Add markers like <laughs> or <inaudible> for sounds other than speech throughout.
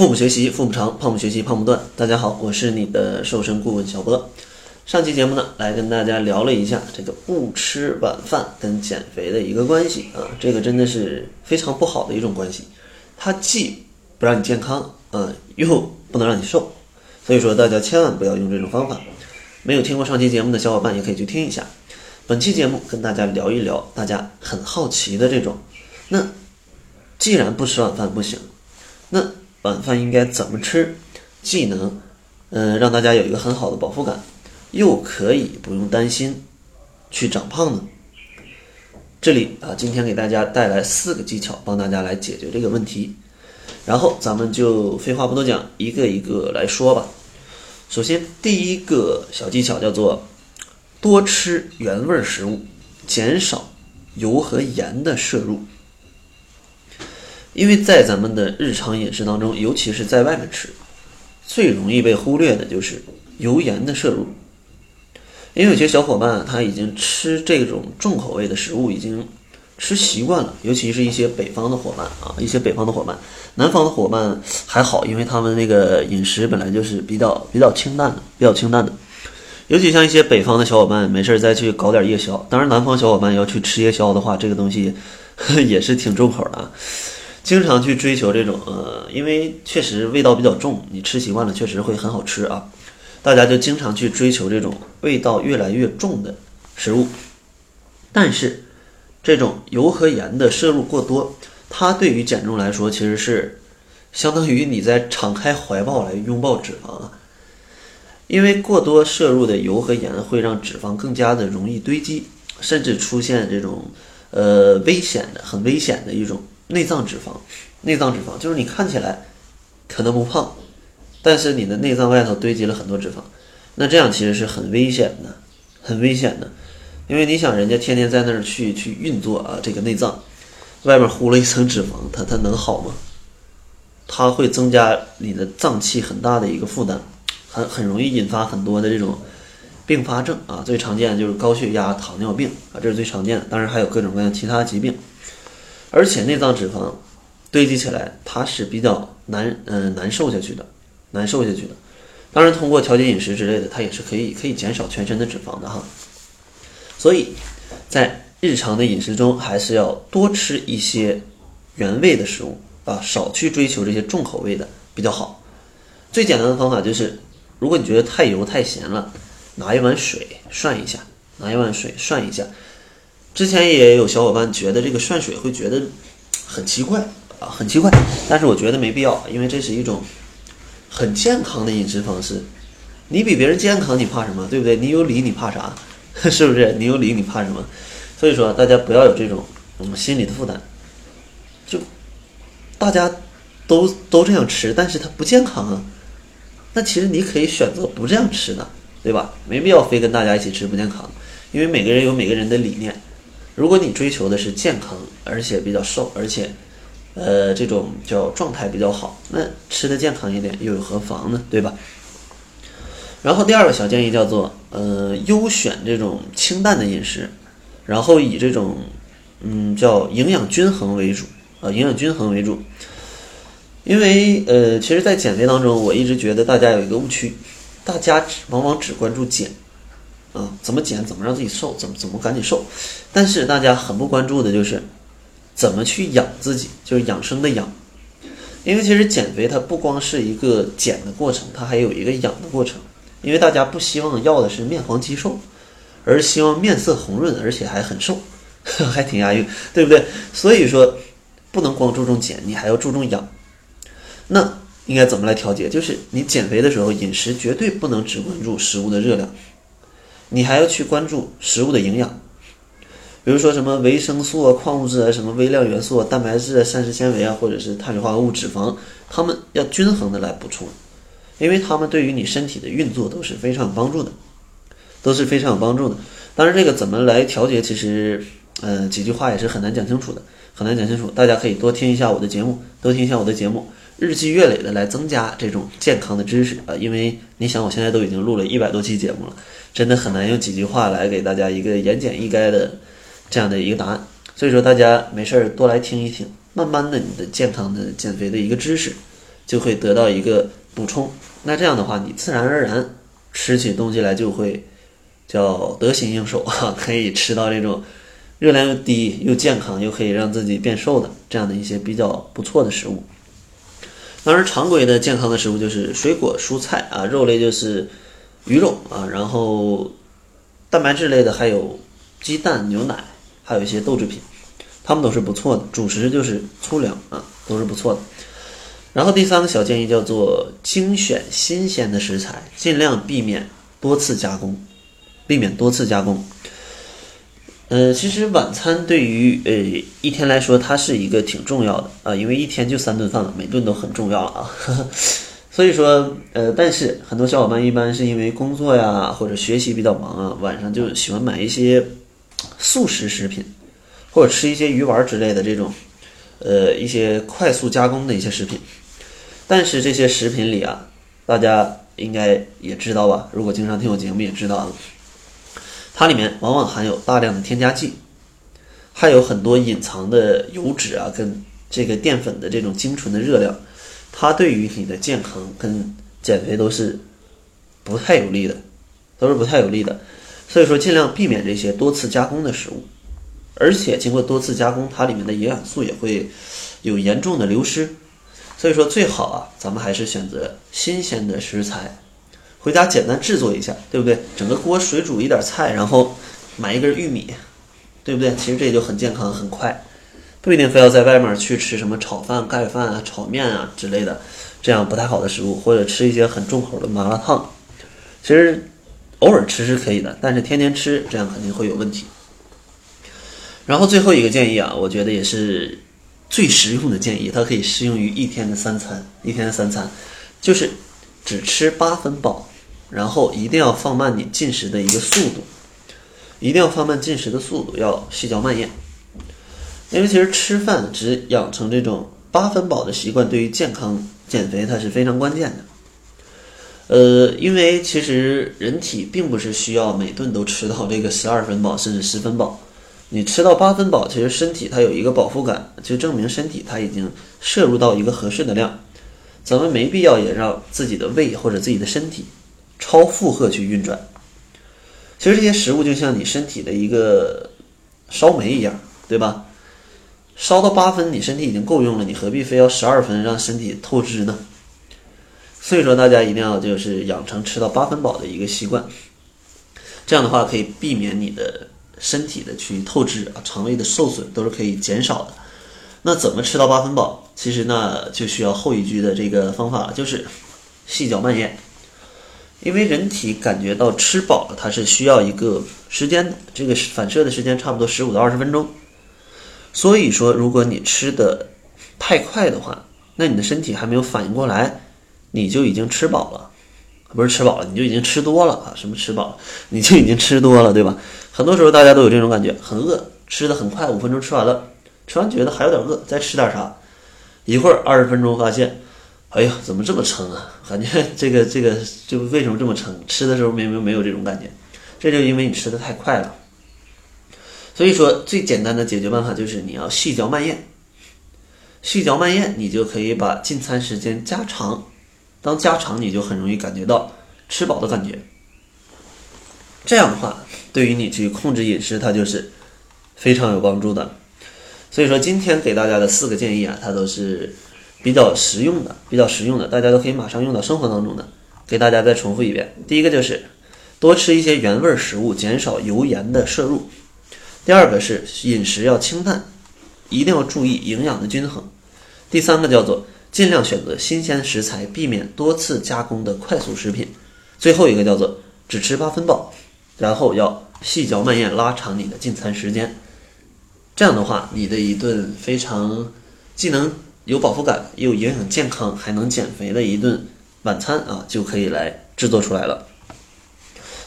腹部学习腹部长，胖不学习胖不断。大家好，我是你的瘦身顾问小波。上期节目呢，来跟大家聊了一下这个不吃晚饭跟减肥的一个关系啊，这个真的是非常不好的一种关系，它既不让你健康啊，又不能让你瘦，所以说大家千万不要用这种方法。没有听过上期节目的小伙伴也可以去听一下。本期节目跟大家聊一聊大家很好奇的这种，那既然不吃晚饭不行，那晚饭应该怎么吃，既能，嗯，让大家有一个很好的饱腹感，又可以不用担心去长胖呢？这里啊，今天给大家带来四个技巧，帮大家来解决这个问题。然后咱们就废话不多讲，一个一个来说吧。首先，第一个小技巧叫做多吃原味食物，减少油和盐的摄入。因为在咱们的日常饮食当中，尤其是在外面吃，最容易被忽略的就是油盐的摄入。因为有些小伙伴他已经吃这种重口味的食物已经吃习惯了，尤其是一些北方的伙伴啊，一些北方的伙伴，南方的伙伴还好，因为他们那个饮食本来就是比较比较清淡的，比较清淡的。尤其像一些北方的小伙伴，没事再去搞点夜宵。当然，南方小伙伴要去吃夜宵的话，这个东西 <laughs> 也是挺重口的啊。经常去追求这种，呃，因为确实味道比较重，你吃习惯了，确实会很好吃啊。大家就经常去追求这种味道越来越重的食物，但是这种油和盐的摄入过多，它对于减重来说，其实是相当于你在敞开怀抱来拥抱脂肪啊。因为过多摄入的油和盐会让脂肪更加的容易堆积，甚至出现这种呃危险的、很危险的一种。内脏脂肪，内脏脂肪就是你看起来可能不胖，但是你的内脏外头堆积了很多脂肪，那这样其实是很危险的，很危险的，因为你想人家天天在那儿去去运作啊，这个内脏外面糊了一层脂肪，它它能好吗？它会增加你的脏器很大的一个负担，很很容易引发很多的这种并发症啊，最常见的就是高血压、糖尿病啊，这是最常见的，当然还有各种各样其他疾病。而且内脏脂肪堆积起来，它是比较难，嗯，难受下去的，难受下去的。当然，通过调节饮食之类的，它也是可以可以减少全身的脂肪的哈。所以，在日常的饮食中，还是要多吃一些原味的食物啊，少去追求这些重口味的比较好。最简单的方法就是，如果你觉得太油太咸了，拿一碗水涮一下，拿一碗水涮一下。之前也有小伙伴觉得这个涮水会觉得很奇怪啊，很奇怪。但是我觉得没必要，因为这是一种很健康的饮食方式。你比别人健康，你怕什么？对不对？你有理，你怕啥？<laughs> 是不是？你有理，你怕什么？所以说，大家不要有这种嗯心理的负担。就大家都都这样吃，但是它不健康啊。那其实你可以选择不这样吃的，对吧？没必要非跟大家一起吃不健康，因为每个人有每个人的理念。如果你追求的是健康，而且比较瘦，而且，呃，这种叫状态比较好，那吃的健康一点又有何妨呢？对吧？然后第二个小建议叫做，呃，优选这种清淡的饮食，然后以这种，嗯，叫营养均衡为主，啊，营养均衡为主。因为，呃，其实，在减肥当中，我一直觉得大家有一个误区，大家只往往只关注减。啊，怎么减？怎么让自己瘦？怎么怎么赶紧瘦？但是大家很不关注的就是，怎么去养自己，就是养生的养。因为其实减肥它不光是一个减的过程，它还有一个养的过程。因为大家不希望要的是面黄肌瘦，而希望面色红润，而且还很瘦，<laughs> 还挺押韵，对不对？所以说，不能光注重减，你还要注重养。那应该怎么来调节？就是你减肥的时候，饮食绝对不能只关注食物的热量。你还要去关注食物的营养，比如说什么维生素啊、矿物质啊、什么微量元素啊、蛋白质啊、膳食纤维啊，或者是碳水化合物、脂肪，它们要均衡的来补充，因为它们对于你身体的运作都是非常有帮助的，都是非常有帮助的。当然，这个怎么来调节，其实，呃，几句话也是很难讲清楚的，很难讲清楚。大家可以多听一下我的节目，多听一下我的节目。日积月累的来增加这种健康的知识啊，因为你想，我现在都已经录了一百多期节目了，真的很难用几句话来给大家一个言简意赅的这样的一个答案。所以说，大家没事儿多来听一听，慢慢的，你的健康的减肥的一个知识就会得到一个补充。那这样的话，你自然而然吃起东西来就会叫得心应手啊，<laughs> 可以吃到这种热量又低又健康又可以让自己变瘦的这样的一些比较不错的食物。当然，常规的健康的食物就是水果、蔬菜啊，肉类就是鱼肉啊，然后蛋白质类的还有鸡蛋、牛奶，还有一些豆制品，它们都是不错的。主食就是粗粮啊，都是不错的。然后第三个小建议叫做精选新鲜的食材，尽量避免多次加工，避免多次加工。呃，其实晚餐对于呃一天来说，它是一个挺重要的啊，因为一天就三顿饭了，每顿都很重要了啊。<laughs> 所以说，呃，但是很多小伙伴一般是因为工作呀或者学习比较忙啊，晚上就喜欢买一些速食食品，或者吃一些鱼丸之类的这种，呃，一些快速加工的一些食品。但是这些食品里啊，大家应该也知道吧？如果经常听我节目，也知道。它里面往往含有大量的添加剂，还有很多隐藏的油脂啊，跟这个淀粉的这种精纯的热量，它对于你的健康跟减肥都是不太有利的，都是不太有利的。所以说，尽量避免这些多次加工的食物，而且经过多次加工，它里面的营养素也会有严重的流失。所以说，最好啊，咱们还是选择新鲜的食材。回家简单制作一下，对不对？整个锅水煮一点菜，然后买一根玉米，对不对？其实这也就很健康很快，不一定非要在外面去吃什么炒饭、盖饭啊、炒面啊之类的，这样不太好的食物，或者吃一些很重口的麻辣烫。其实偶尔吃是可以的，但是天天吃这样肯定会有问题。然后最后一个建议啊，我觉得也是最实用的建议，它可以适用于一天的三餐，一天的三餐就是只吃八分饱。然后一定要放慢你进食的一个速度，一定要放慢进食的速度，要细嚼慢咽。因为其实吃饭只养成这种八分饱的习惯，对于健康减肥它是非常关键的。呃，因为其实人体并不是需要每顿都吃到这个十二分饱甚至十分饱，你吃到八分饱，其实身体它有一个饱腹感，就证明身体它已经摄入到一个合适的量。咱们没必要也让自己的胃或者自己的身体。超负荷去运转，其实这些食物就像你身体的一个烧煤一样，对吧？烧到八分，你身体已经够用了，你何必非要十二分让身体透支呢？所以说，大家一定要就是养成吃到八分饱的一个习惯，这样的话可以避免你的身体的去透支啊，肠胃的受损都是可以减少的。那怎么吃到八分饱？其实呢，就需要后一句的这个方法，就是细嚼慢咽。因为人体感觉到吃饱了，它是需要一个时间的，这个反射的时间差不多十五到二十分钟。所以说，如果你吃的太快的话，那你的身体还没有反应过来，你就已经吃饱了，不是吃饱了，你就已经吃多了啊！什么吃饱了，你就已经吃多了，对吧？很多时候大家都有这种感觉，很饿，吃的很快，五分钟吃完了，吃完觉得还有点饿，再吃点啥，一会儿二十分钟发现。哎呀，怎么这么撑啊？感觉这个这个就为什么这么撑？吃的时候明明没有这种感觉，这就因为你吃的太快了。所以说，最简单的解决办法就是你要细嚼慢咽，细嚼慢咽，你就可以把进餐时间加长。当加长，你就很容易感觉到吃饱的感觉。这样的话，对于你去控制饮食，它就是非常有帮助的。所以说，今天给大家的四个建议啊，它都是。比较实用的，比较实用的，大家都可以马上用到生活当中的。给大家再重复一遍：第一个就是多吃一些原味食物，减少油盐的摄入；第二个是饮食要清淡，一定要注意营养的均衡；第三个叫做尽量选择新鲜食材，避免多次加工的快速食品；最后一个叫做只吃八分饱，然后要细嚼慢咽，拉长你的进餐时间。这样的话，你的一顿非常既能有饱腹感又营养健康还能减肥的一顿晚餐啊，就可以来制作出来了。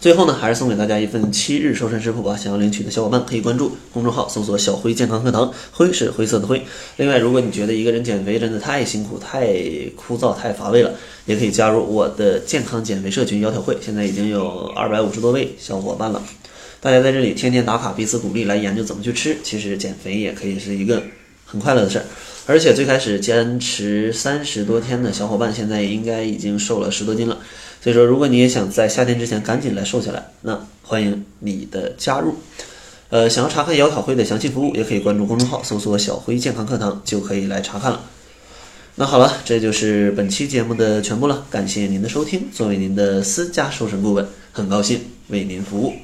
最后呢，还是送给大家一份七日瘦身食谱吧。想要领取的小伙伴可以关注公众号，搜索“小辉健康课堂”，辉是灰色的灰。另外，如果你觉得一个人减肥真的太辛苦、太枯燥、太乏味了，也可以加入我的健康减肥社群“窈窕会”，现在已经有二百五十多位小伙伴了。大家在这里天天打卡，彼此鼓励，来研究怎么去吃。其实减肥也可以是一个很快乐的事儿。而且最开始坚持三十多天的小伙伴，现在应该已经瘦了十多斤了。所以说，如果你也想在夏天之前赶紧来瘦下来，那欢迎你的加入。呃，想要查看窈窕会的详细服务，也可以关注公众号，搜索“小辉健康课堂”就可以来查看了。那好了，这就是本期节目的全部了，感谢您的收听。作为您的私家瘦身顾问，很高兴为您服务。